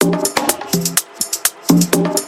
thank you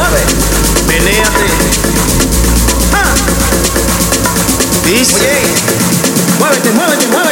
mueve, menéate. Ah. Muévete, muévete, muévete.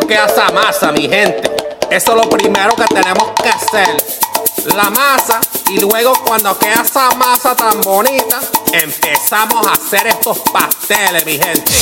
coquea esa masa, mi gente. Eso es lo primero que tenemos que hacer. La masa y luego cuando queda esa masa tan bonita, empezamos a hacer estos pasteles, mi gente.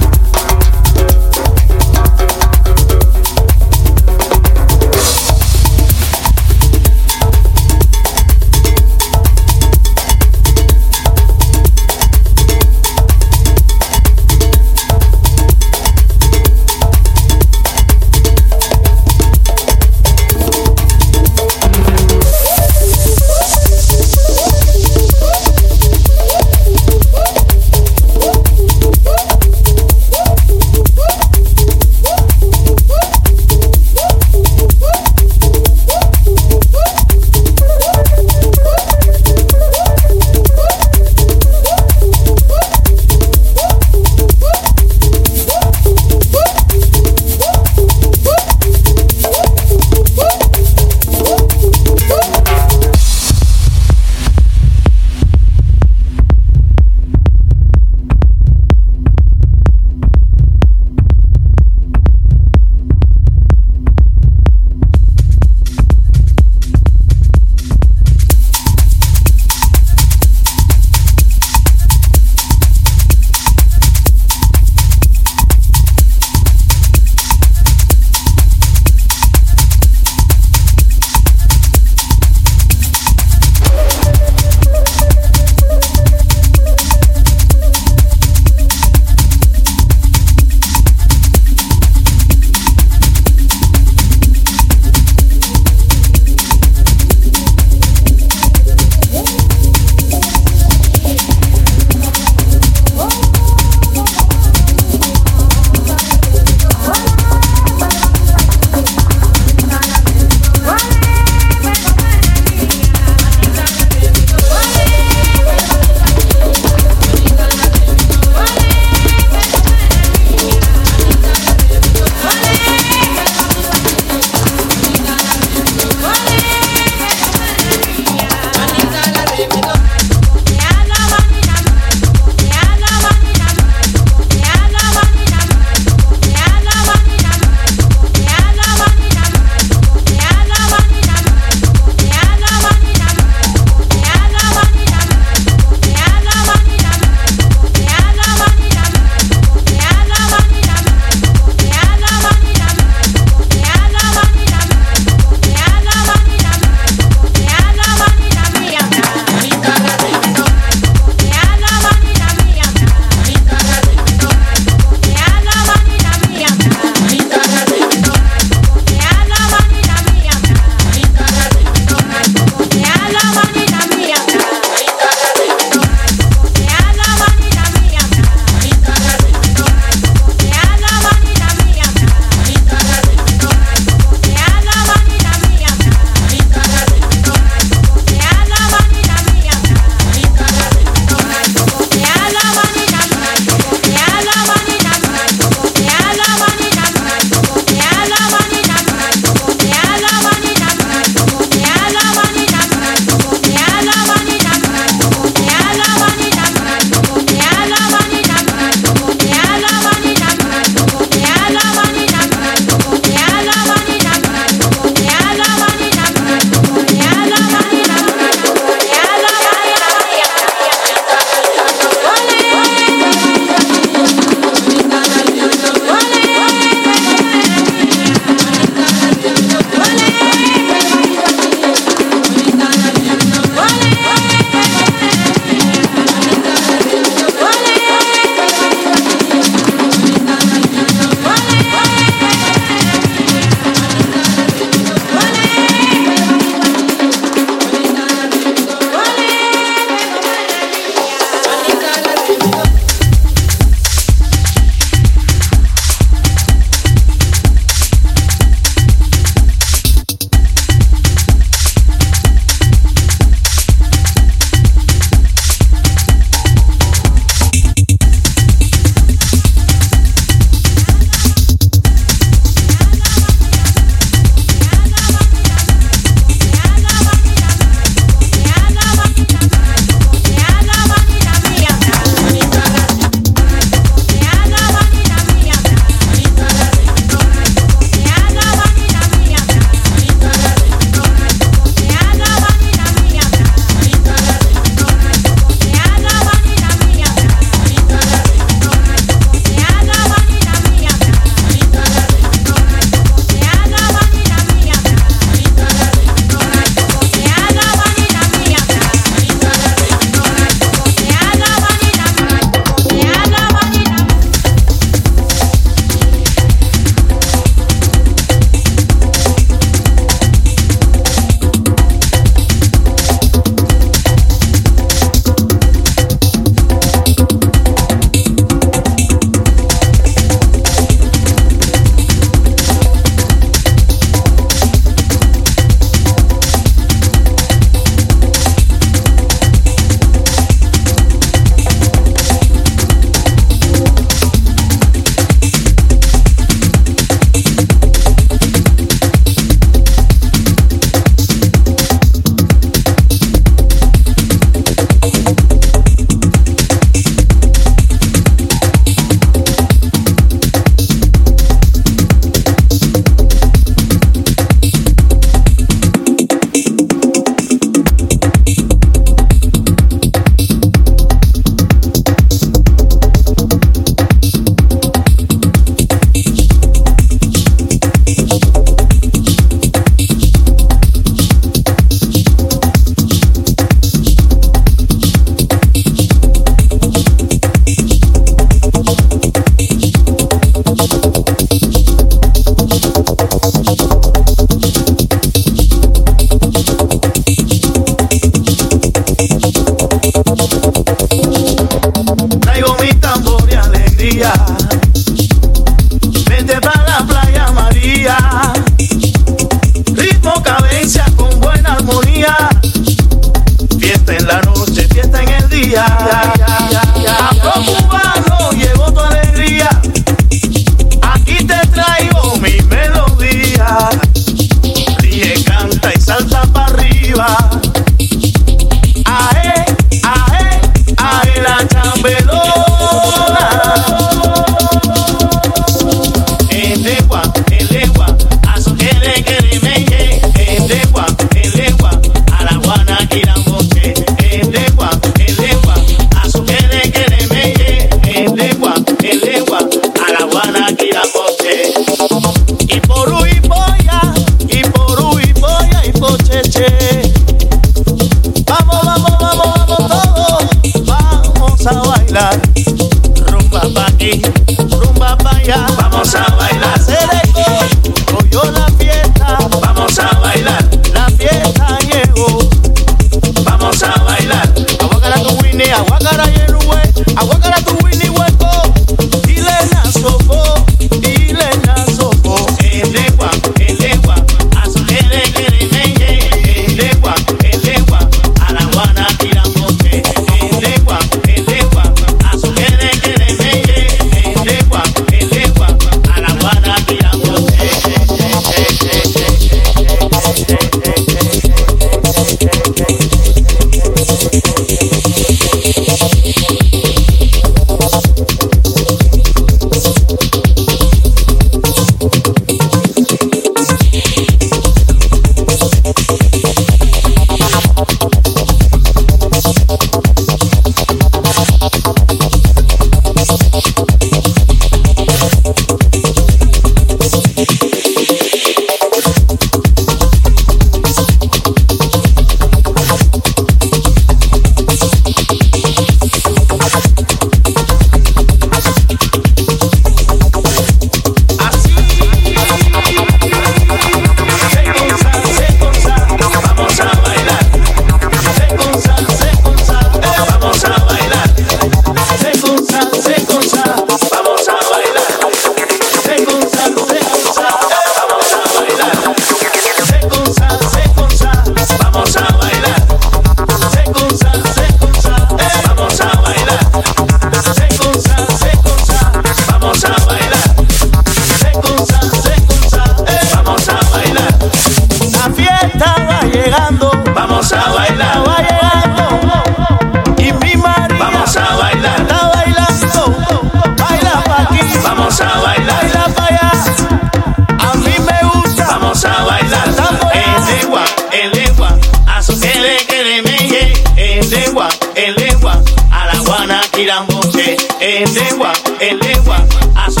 a su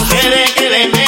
que le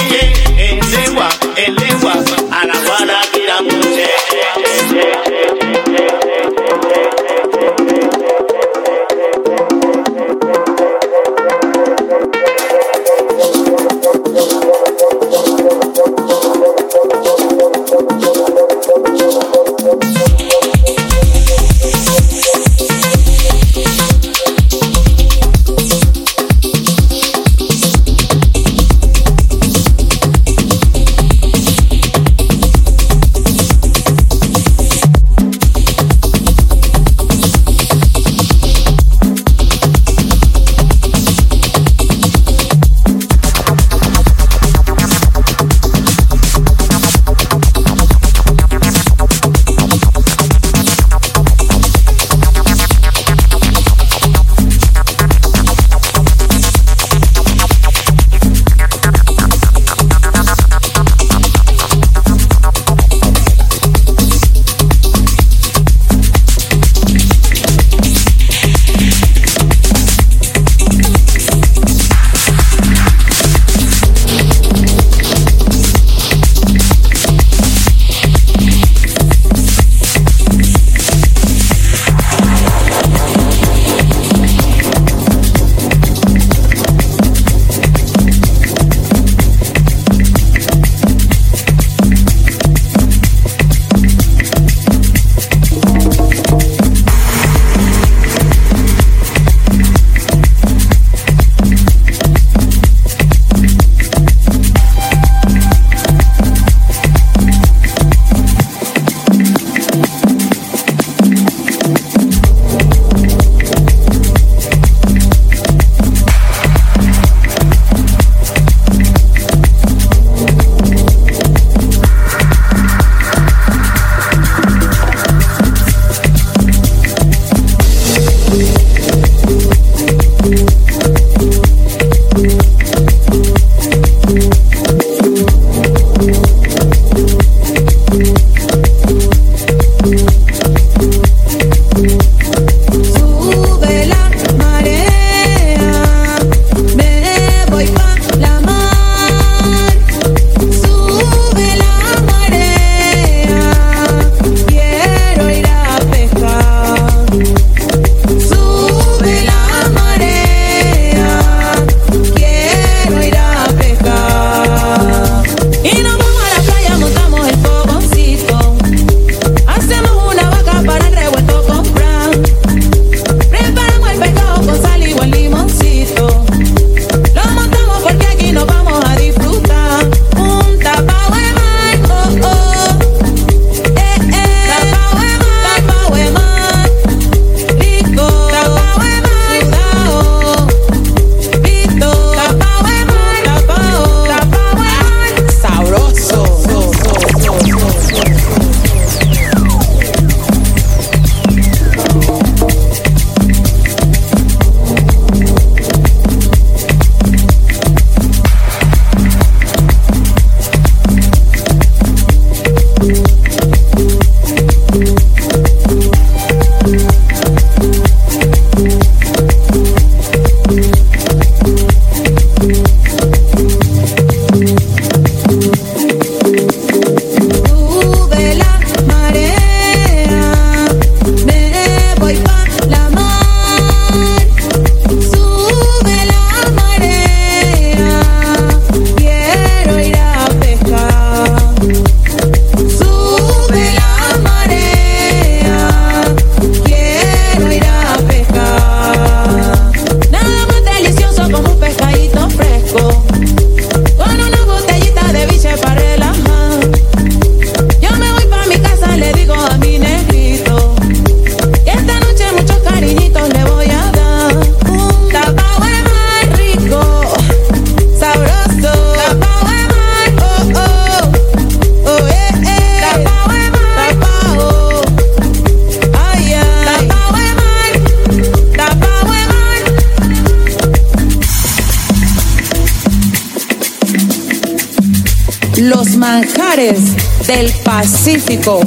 Pacífico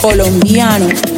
colombiano.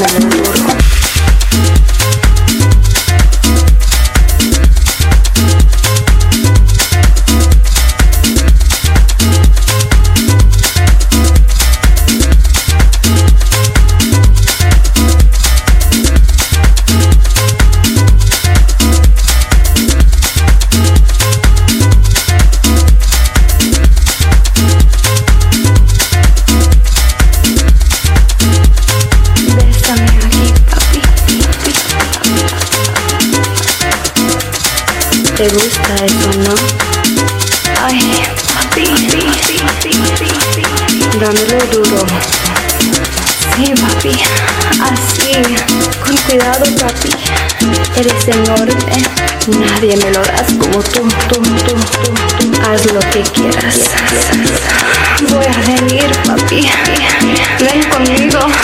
me Nadie me lo das como tú, tú, tú, tú, tú. Haz lo que quieras. Voy a venir, papi. Ven conmigo.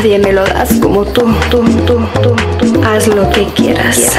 Nadie me lo das como tú, tú, tú, tú, tú. Haz lo que quieras.